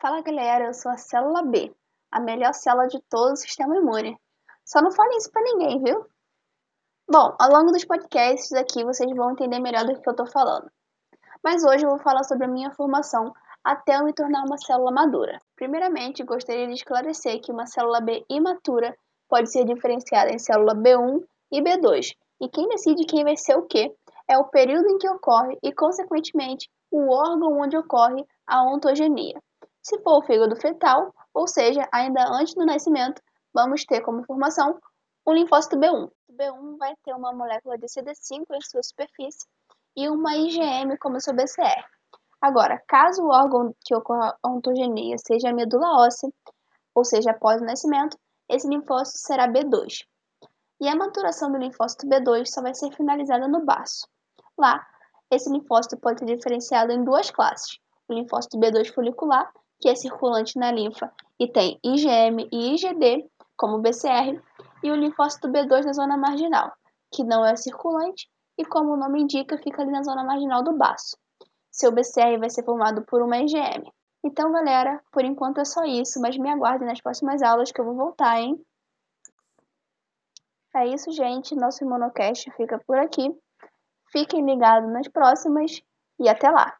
Fala galera, eu sou a célula B, a melhor célula de todo o sistema imune. Só não fale isso pra ninguém, viu? Bom, ao longo dos podcasts aqui vocês vão entender melhor do que eu tô falando. Mas hoje eu vou falar sobre a minha formação até eu me tornar uma célula madura. Primeiramente, gostaria de esclarecer que uma célula B imatura pode ser diferenciada em célula B1 e B2, e quem decide quem vai ser o que é o período em que ocorre e, consequentemente, o órgão onde ocorre a ontogenia. Se for o fígado fetal, ou seja, ainda antes do nascimento, vamos ter como formação o linfócito B1. O B1 vai ter uma molécula de CD5 em sua superfície e uma IgM como seu BCR. Agora, caso o órgão que ocorra a ontogenia seja a medula óssea, ou seja, após o nascimento, esse linfócito será B2. E a maturação do linfócito B2 só vai ser finalizada no baço. Lá, esse linfócito pode ser diferenciado em duas classes: o linfócito B2 folicular que é circulante na linfa e tem IgM e IgD como BCR, e o linfócito B2 na zona marginal, que não é circulante e, como o nome indica, fica ali na zona marginal do baço. Seu BCR vai ser formado por uma IgM. Então, galera, por enquanto é só isso, mas me aguardem nas próximas aulas que eu vou voltar, hein? É isso, gente. Nosso Imunocast fica por aqui. Fiquem ligados nas próximas e até lá!